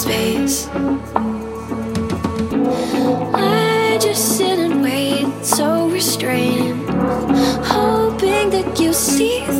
space. I just sit and wait, so restrained, hoping that you see.